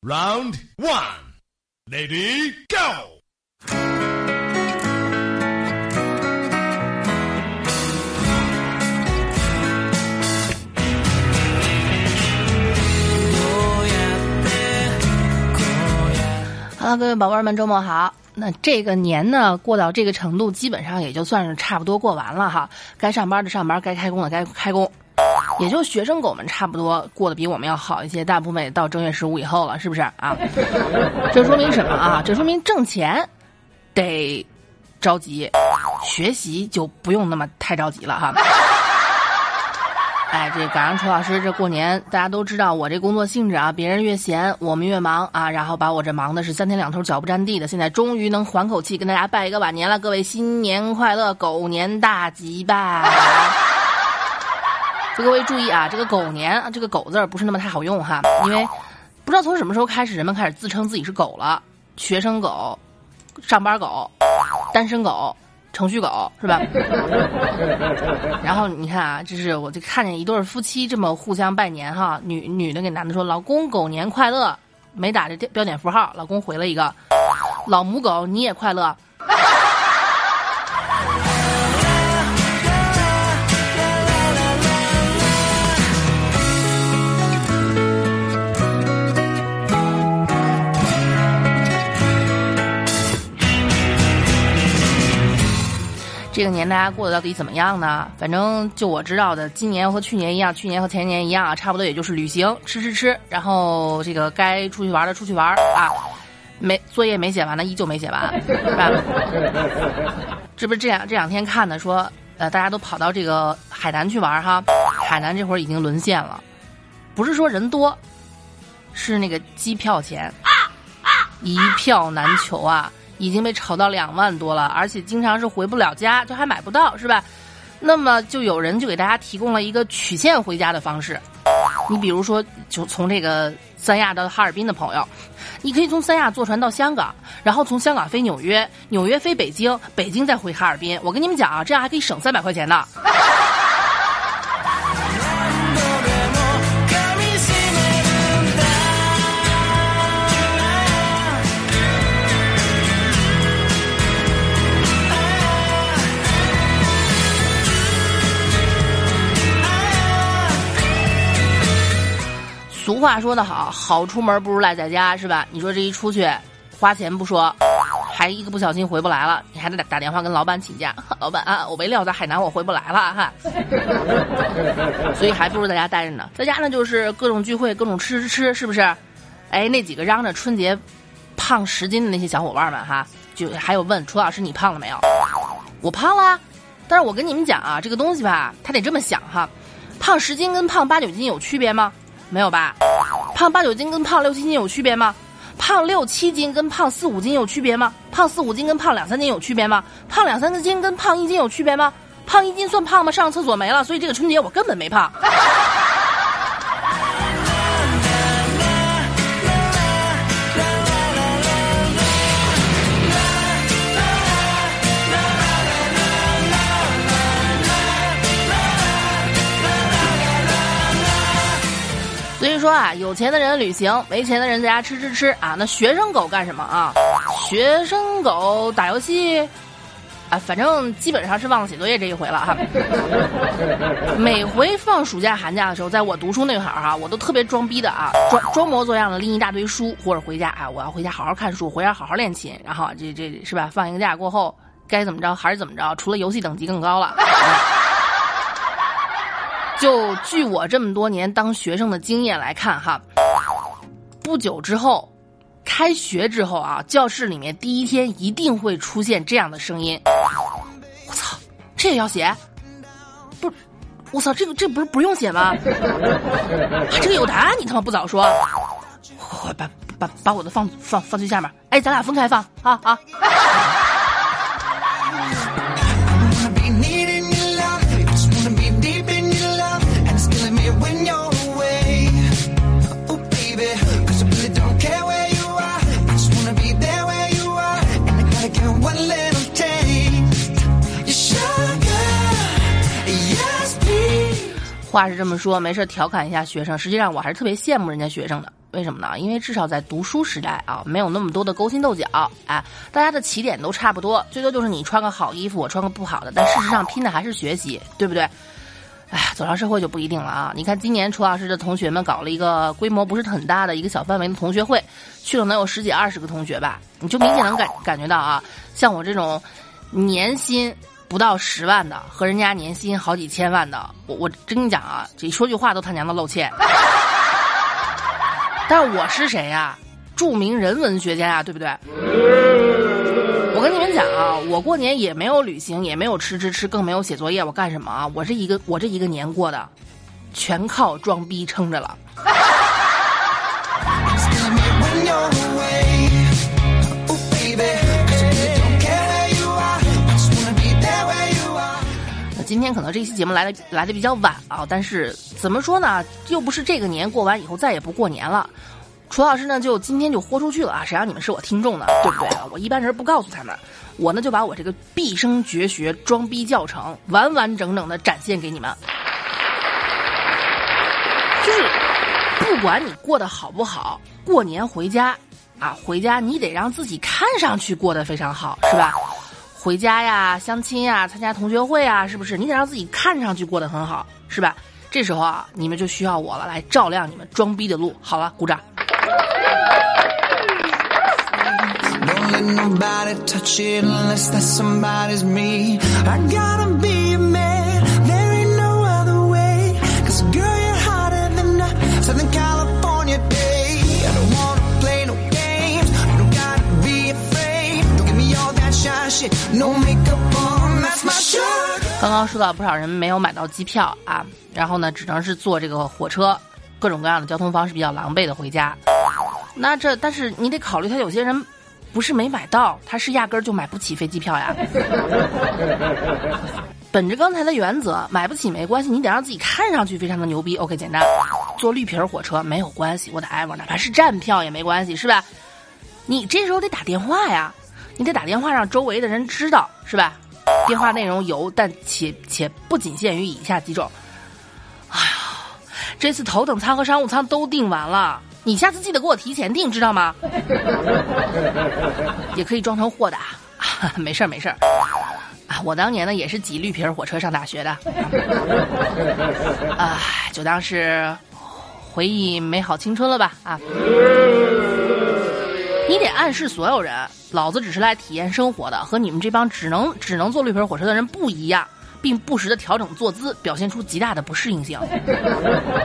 Round one, lady, go. 好了，各位宝贝儿们，周末好。那这个年呢，过到这个程度，基本上也就算是差不多过完了哈。该上班的上班，该开工的该开工，也就学生狗们差不多过得比我们要好一些。大部分也到正月十五以后了，是不是啊？这说明什么啊？这说明挣钱得着急，学习就不用那么太着急了哈。哎，这赶上楚老师这过年，大家都知道我这工作性质啊，别人越闲，我们越忙啊。然后把我这忙的是三天两头脚不沾地的，现在终于能缓口气，跟大家拜一个晚年了。各位新年快乐，狗年大吉吧！各位注意啊，这个狗年这个狗字儿不是那么太好用哈，因为不知道从什么时候开始，人们开始自称自己是狗了，学生狗、上班狗、单身狗。程序狗是吧？然后你看啊，这是我就看见一对夫妻这么互相拜年哈，女女的给男的说：“老公狗年快乐。”没打这标点符号，老公回了一个：“老母狗你也快乐。”这个年大家过得到底怎么样呢？反正就我知道的，今年和去年一样，去年和前年一样啊，差不多也就是旅行、吃吃吃，然后这个该出去玩的出去玩啊，没作业没写完的依旧没写完，是吧？这不是这两这两天看的说，呃，大家都跑到这个海南去玩哈，海南这会儿已经沦陷了，不是说人多，是那个机票钱一票难求啊。已经被炒到两万多了，而且经常是回不了家，就还买不到，是吧？那么就有人就给大家提供了一个曲线回家的方式。你比如说，就从这个三亚到哈尔滨的朋友，你可以从三亚坐船到香港，然后从香港飞纽约，纽约飞北京，北京再回哈尔滨。我跟你们讲啊，这样还可以省三百块钱呢。俗话说得好，好出门不如赖在家，是吧？你说这一出去，花钱不说，还一个不小心回不来了，你还得打打电话跟老板请假。老板啊，我没撂在海南我回不来了哈，所以还不如在家待着呢。在家呢就是各种聚会，各种吃吃吃，是不是？哎，那几个嚷着春节胖十斤的那些小伙伴们哈，就还有问楚老师你胖了没有？我胖了，但是我跟你们讲啊，这个东西吧，他得这么想哈，胖十斤跟胖八九斤有区别吗？没有吧？胖八九斤跟胖六七斤有区别吗？胖六七斤跟胖四五斤有区别吗？胖四五斤跟胖两三斤有区别吗？胖两三斤跟胖一斤有区别吗？胖一斤算胖吗？上厕所没了，所以这个春节我根本没胖。以说啊，有钱的人旅行，没钱的人在家吃吃吃啊。那学生狗干什么啊？学生狗打游戏，啊，反正基本上是忘了写作业这一回了哈。每回放暑假寒假的时候，在我读书那会儿哈，我都特别装逼的啊，装装模作样的拎一大堆书，或者回家啊，我要回家好好看书，回家好好练琴，然后这这是吧？放一个假过后，该怎么着还是怎么着，除了游戏等级更高了。就据我这么多年当学生的经验来看哈，不久之后，开学之后啊，教室里面第一天一定会出现这样的声音。我操，这也要写？不，我操，这个这不是不用写吗？这个有答案，你他妈不早说！快把把把我的放放放最下面。哎，咱俩分开放啊啊！话是这么说，没事调侃一下学生，实际上我还是特别羡慕人家学生的。为什么呢？因为至少在读书时代啊，没有那么多的勾心斗角，哎，大家的起点都差不多，最多就是你穿个好衣服，我穿个不好的，但事实上拼的还是学习，对不对？哎，走上社会就不一定了啊！你看，今年楚老师的同学们搞了一个规模不是很大的一个小范围的同学会，去了能有十几二十个同学吧，你就明显能感感觉到啊，像我这种年薪不到十万的和人家年薪好几千万的，我我真跟你讲啊，这说句话都他娘的露怯。但我是谁呀？著名人文学家呀，对不对？我跟你们讲啊，我过年也没有旅行，也没有吃吃吃，更没有写作业，我干什么啊？我这一个我这一个年过的，全靠装逼撑着了。今天可能这期节目来的来的比较晚啊，但是怎么说呢？又不是这个年过完以后再也不过年了。楚老师呢，就今天就豁出去了啊！谁让你们是我听众呢？对不对啊？我一般人不告诉他们，我呢就把我这个毕生绝学装逼教程完完整整的展现给你们。就是不管你过得好不好，过年回家啊，回家你得让自己看上去过得非常好，是吧？回家呀，相亲呀，参加同学会啊，是不是？你得让自己看上去过得很好，是吧？这时候啊，你们就需要我了，来照亮你们装逼的路。好了，鼓掌。刚刚说到不少人没有买到机票啊，然后呢，只能是坐这个火车，各种各样的交通方式比较狼狈的回家。那这，但是你得考虑，他有些人不是没买到，他是压根儿就买不起飞机票呀。本着刚才的原则，买不起没关系，你得让自己看上去非常的牛逼。OK，简单，坐绿皮儿火车没有关系，我的 ever，哪怕是站票也没关系，是吧？你这时候得打电话呀，你得打电话让周围的人知道，是吧？电话内容有，但且且不仅限于以下几种。哎呀，这次头等舱和商务舱都订完了。你下次记得给我提前订，知道吗？也可以装成货的，没事儿没事儿。啊，我当年呢也是挤绿皮火车上大学的，啊，就当是回忆美好青春了吧啊！你得暗示所有人，老子只是来体验生活的，和你们这帮只能只能坐绿皮火车的人不一样。并不时的调整坐姿，表现出极大的不适应性，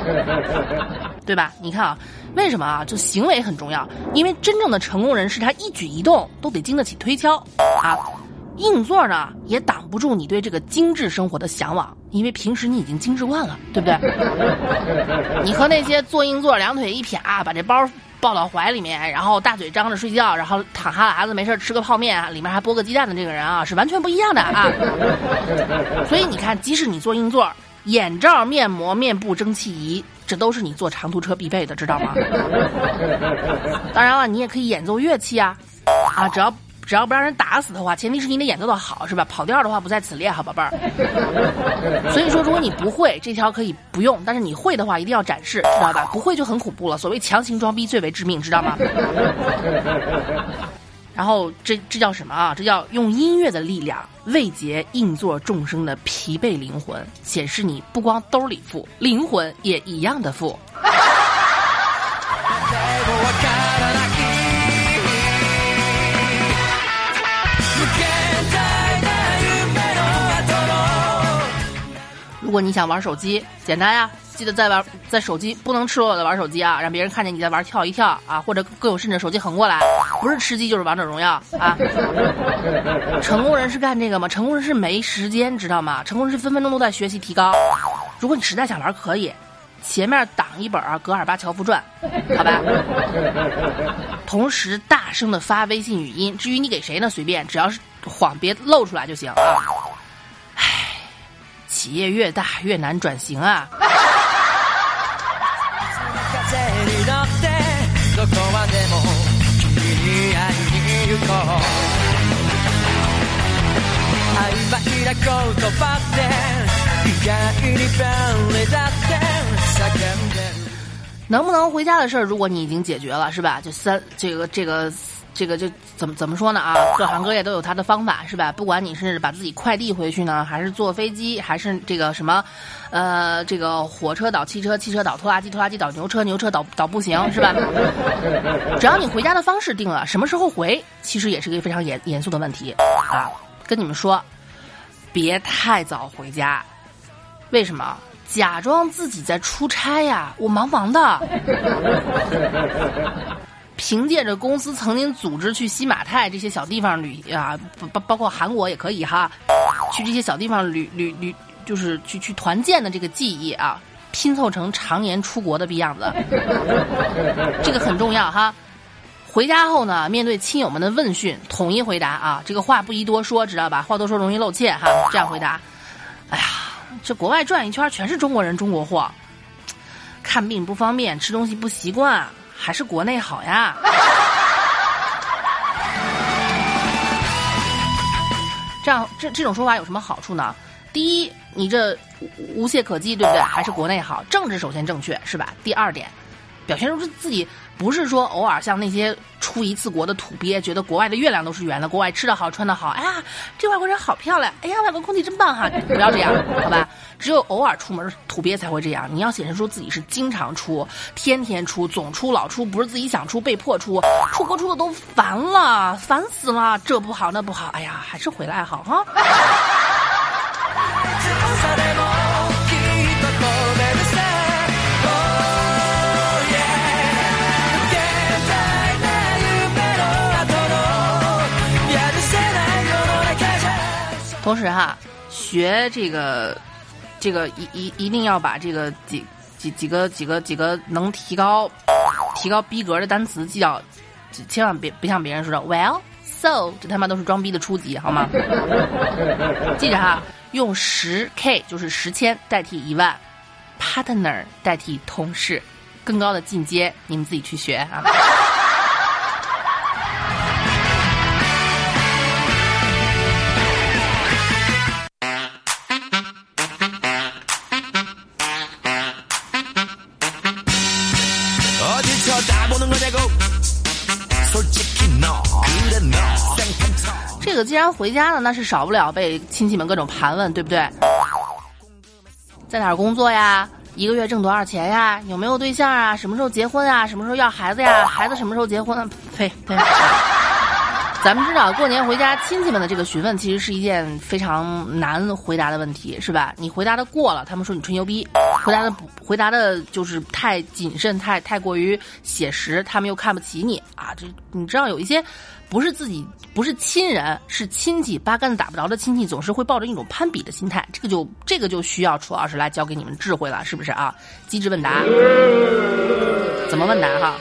对吧？你看啊，为什么啊？就行为很重要，因为真正的成功人士，他一举一动都得经得起推敲啊。硬座呢，也挡不住你对这个精致生活的向往，因为平时你已经精致惯了，对不对？你和那些坐硬座，两腿一撇啊，把这包。抱到怀里面，然后大嘴张着睡觉，然后躺哈喇子没事吃个泡面，里面还剥个鸡蛋的这个人啊，是完全不一样的啊。所以你看，即使你坐硬座，眼罩、面膜、面部蒸汽仪，这都是你坐长途车必备的，知道吗？当然了，你也可以演奏乐器啊，啊，只要。只要不让人打死的话，前提是你的演奏的好，是吧？跑调的话不在此列，哈宝贝儿。所以说，如果你不会这条可以不用，但是你会的话一定要展示，知道吧？不会就很恐怖了。所谓强行装逼最为致命，知道吗？然后这这叫什么啊？这叫用音乐的力量慰藉硬座众生的疲惫灵魂，显示你不光兜里富，灵魂也一样的富。如果你想玩手机，简单呀，记得在玩在手机不能赤裸裸的玩手机啊，让别人看见你在玩跳一跳啊，或者更有甚者手机横过来，不是吃鸡就是王者荣耀啊。成功人士干这个吗？成功人士没时间，知道吗？成功人士分分钟都在学习提高。如果你实在想玩，可以前面挡一本《格尔巴乔夫传》，好吧？同时大声的发微信语音，至于你给谁呢？随便，只要是谎别露出来就行啊。企业越大越难转型啊！能不能回家的事儿，如果你已经解决了，是吧？就三这个这个。这个就怎么怎么说呢啊？各行各业都有它的方法，是吧？不管你是把自己快递回去呢，还是坐飞机，还是这个什么，呃，这个火车倒汽车，汽车倒拖拉机，拖拉机倒牛车，牛车倒倒步行，是吧？只要你回家的方式定了，什么时候回，其实也是一个非常严严肃的问题啊！跟你们说，别太早回家，为什么？假装自己在出差呀，我忙忙的。凭借着公司曾经组织去西马泰这些小地方旅啊，包包括韩国也可以哈，去这些小地方旅旅旅，就是去去团建的这个记忆啊，拼凑成常年出国的逼样子，这个很重要哈。回家后呢，面对亲友们的问讯，统一回答啊，这个话不宜多说，知道吧？话多说容易露怯哈。这样回答，哎呀，这国外转一圈全是中国人，中国货，看病不方便，吃东西不习惯。还是国内好呀。这样，这这种说法有什么好处呢？第一，你这无懈可击，对不对？还是国内好，政治首先正确，是吧？第二点，表现出自己不是说偶尔像那些出一次国的土鳖，觉得国外的月亮都是圆的，国外吃的好，穿的好，哎呀，这外国人好漂亮，哎呀，外国空气真棒哈！不要这样，好吧？只有偶尔出门土鳖才会这样。你要显示出自己是经常出、天天出、总出、老出，不是自己想出被迫出。出国出的都烦了，烦死了，这不好那不好，哎呀，还是回来好哈。同时哈，学这个。这个一一一定要把这个几几几个几个几个能提高提高逼格的单词记到，千万别别像别人说的 well so，这他妈都是装逼的初级，好吗？记着哈，用十 k 就是十千代替一万，partner 代替同事，更高的进阶你们自己去学啊。这个既然回家了，那是少不了被亲戚们各种盘问，对不对？在哪儿工作呀？一个月挣多少钱呀？有没有对象啊？什么时候结婚啊？什么时候要孩子呀？孩子什么时候结婚？呸呸！咱们知道，过年回家，亲戚们的这个询问，其实是一件非常难回答的问题，是吧？你回答的过了，他们说你吹牛逼；回答的不回答的，就是太谨慎，太太过于写实，他们又看不起你啊！这你知道，有一些不是自己，不是亲人，是亲戚，八竿子打不着的亲戚，总是会抱着一种攀比的心态。这个就这个就需要楚老师来教给你们智慧了，是不是啊？机智问答，怎么问答哈？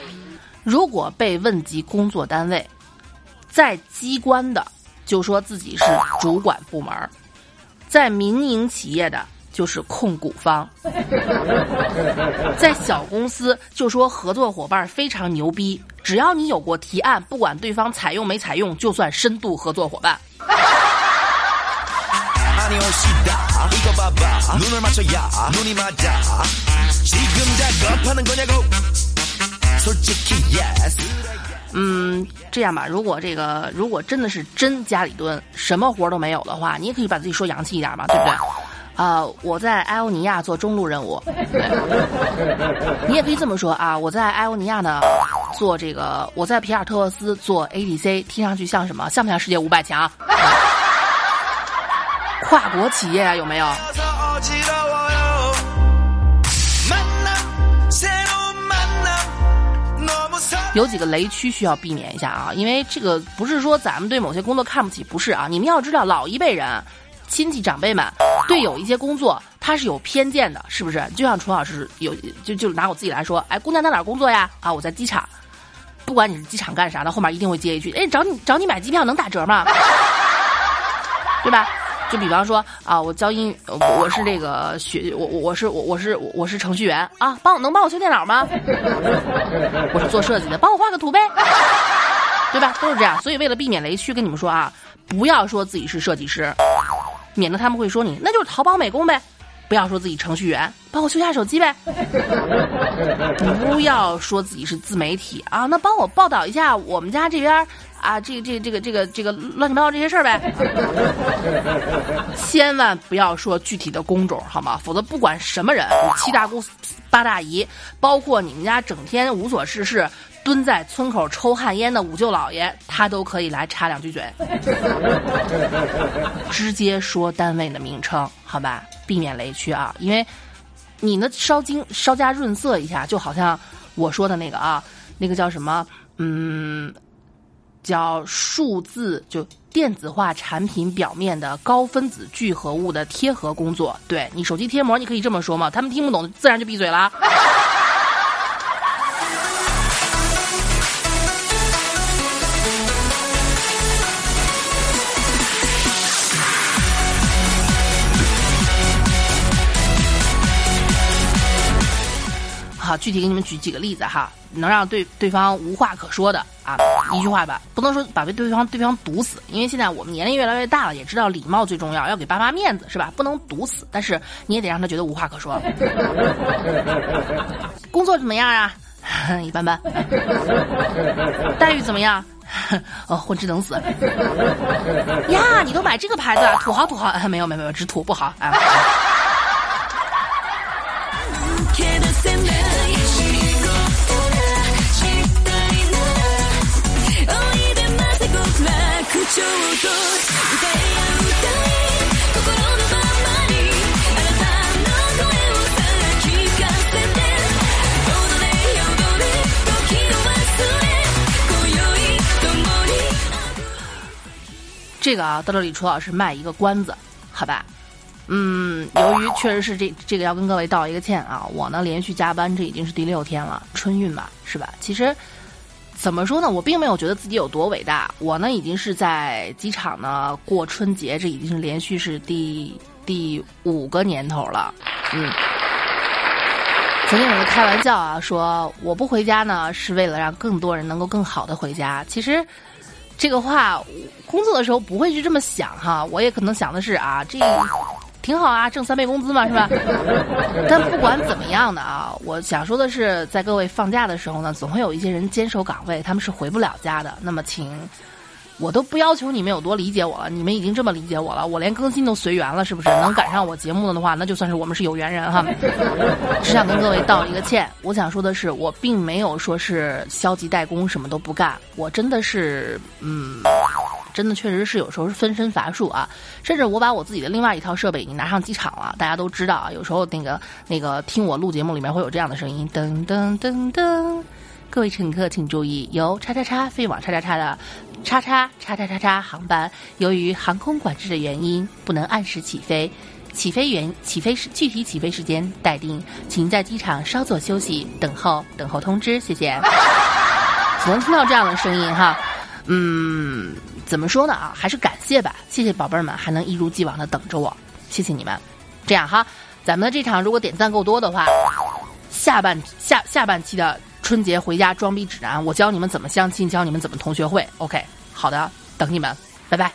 如果被问及工作单位。在机关的就说自己是主管部门在民营企业的就是控股方，在小公司就说合作伙伴非常牛逼，只要你有过提案，不管对方采用没采用，就算深度合作伙伴。嗯，这样吧，如果这个如果真的是真家里蹲，什么活都没有的话，你也可以把自己说洋气一点嘛，对不对？啊，我在埃欧尼亚做中路任务，你也可以这么说啊，我在埃欧尼亚呢做这个，我在皮尔特沃斯做 ADC，听上去像什么？像不像世界五百强？跨国企业啊，有没有？有几个雷区需要避免一下啊，因为这个不是说咱们对某些工作看不起，不是啊。你们要知道，老一辈人、亲戚长辈们对有一些工作他是有偏见的，是不是？就像楚老师有，就就拿我自己来说，哎，姑娘在哪儿工作呀？啊，我在机场。不管你是机场干啥的，后面一定会接一句，哎，找你找你买机票能打折吗？对吧？就比方说啊，我教英语，我是这个学，我我我是我我是我是程序员啊，帮我能帮我修电脑吗？我是做设计的，帮我画个图呗，对吧？都是这样，所以为了避免雷区，跟你们说啊，不要说自己是设计师，免得他们会说你那就是淘宝美工呗，不要说自己程序员，帮我修下手机呗。不要说自己是自媒体啊，那帮我报道一下我们家这边啊，这个这个这个这个这个乱七八糟这些事儿呗。千万不要说具体的工种好吗？否则不管什么人，七大姑八大姨，包括你们家整天无所事事。蹲在村口抽旱烟的五舅老爷，他都可以来插两句嘴。直接说单位的名称，好吧，避免雷区啊。因为你呢稍精稍加润色一下，就好像我说的那个啊，那个叫什么，嗯，叫数字就电子化产品表面的高分子聚合物的贴合工作。对你手机贴膜，你可以这么说嘛，他们听不懂，自然就闭嘴了。啊，具体给你们举几个例子哈，能让对对方无话可说的啊，一句话吧，不能说把被对方对方堵死，因为现在我们年龄越来越大了，也知道礼貌最重要，要给爸妈面子是吧？不能堵死，但是你也得让他觉得无话可说。工作怎么样啊？一般般。待遇怎么样？哦，混吃等死。呀，你都买这个牌子，土豪土豪？没有没有没有，只土不好啊。这个啊，到这里楚老师卖一个关子，好吧？嗯，由于确实是这这个要跟各位道一个歉啊，我呢连续加班，这已经是第六天了，春运嘛，是吧？其实怎么说呢，我并没有觉得自己有多伟大，我呢已经是在机场呢过春节，这已经是连续是第第五个年头了。嗯，曾经有人开玩笑啊，说我不回家呢，是为了让更多人能够更好的回家。其实。这个话，工作的时候不会去这么想哈，我也可能想的是啊，这挺好啊，挣三倍工资嘛，是吧？但不管怎么样的啊，我想说的是，在各位放假的时候呢，总会有一些人坚守岗位，他们是回不了家的。那么，请。我都不要求你们有多理解我了，你们已经这么理解我了，我连更新都随缘了，是不是？能赶上我节目的话，那就算是我们是有缘人哈。只想跟各位道一个歉，我想说的是，我并没有说是消极怠工，什么都不干，我真的是，嗯，真的确实是有时候是分身乏术啊。甚至我把我自己的另外一套设备已经拿上机场了，大家都知道啊。有时候那个那个听我录节目里面会有这样的声音，噔噔噔噔。各位乘客请注意，由叉叉叉飞往叉叉叉的叉叉叉叉叉叉航班，由于航空管制的原因，不能按时起飞。起飞原起飞时具体起飞时间待定，请在机场稍作休息，等候等候通知。谢谢。只能听到这样的声音哈，嗯，怎么说呢啊？还是感谢吧，谢谢宝贝儿们还能一如既往的等着我，谢谢你们。这样哈，咱们的这场如果点赞够多的话，下半下下半期的。春节回家装逼指南，我教你们怎么相亲，教你们怎么同学会。OK，好的，等你们，拜拜。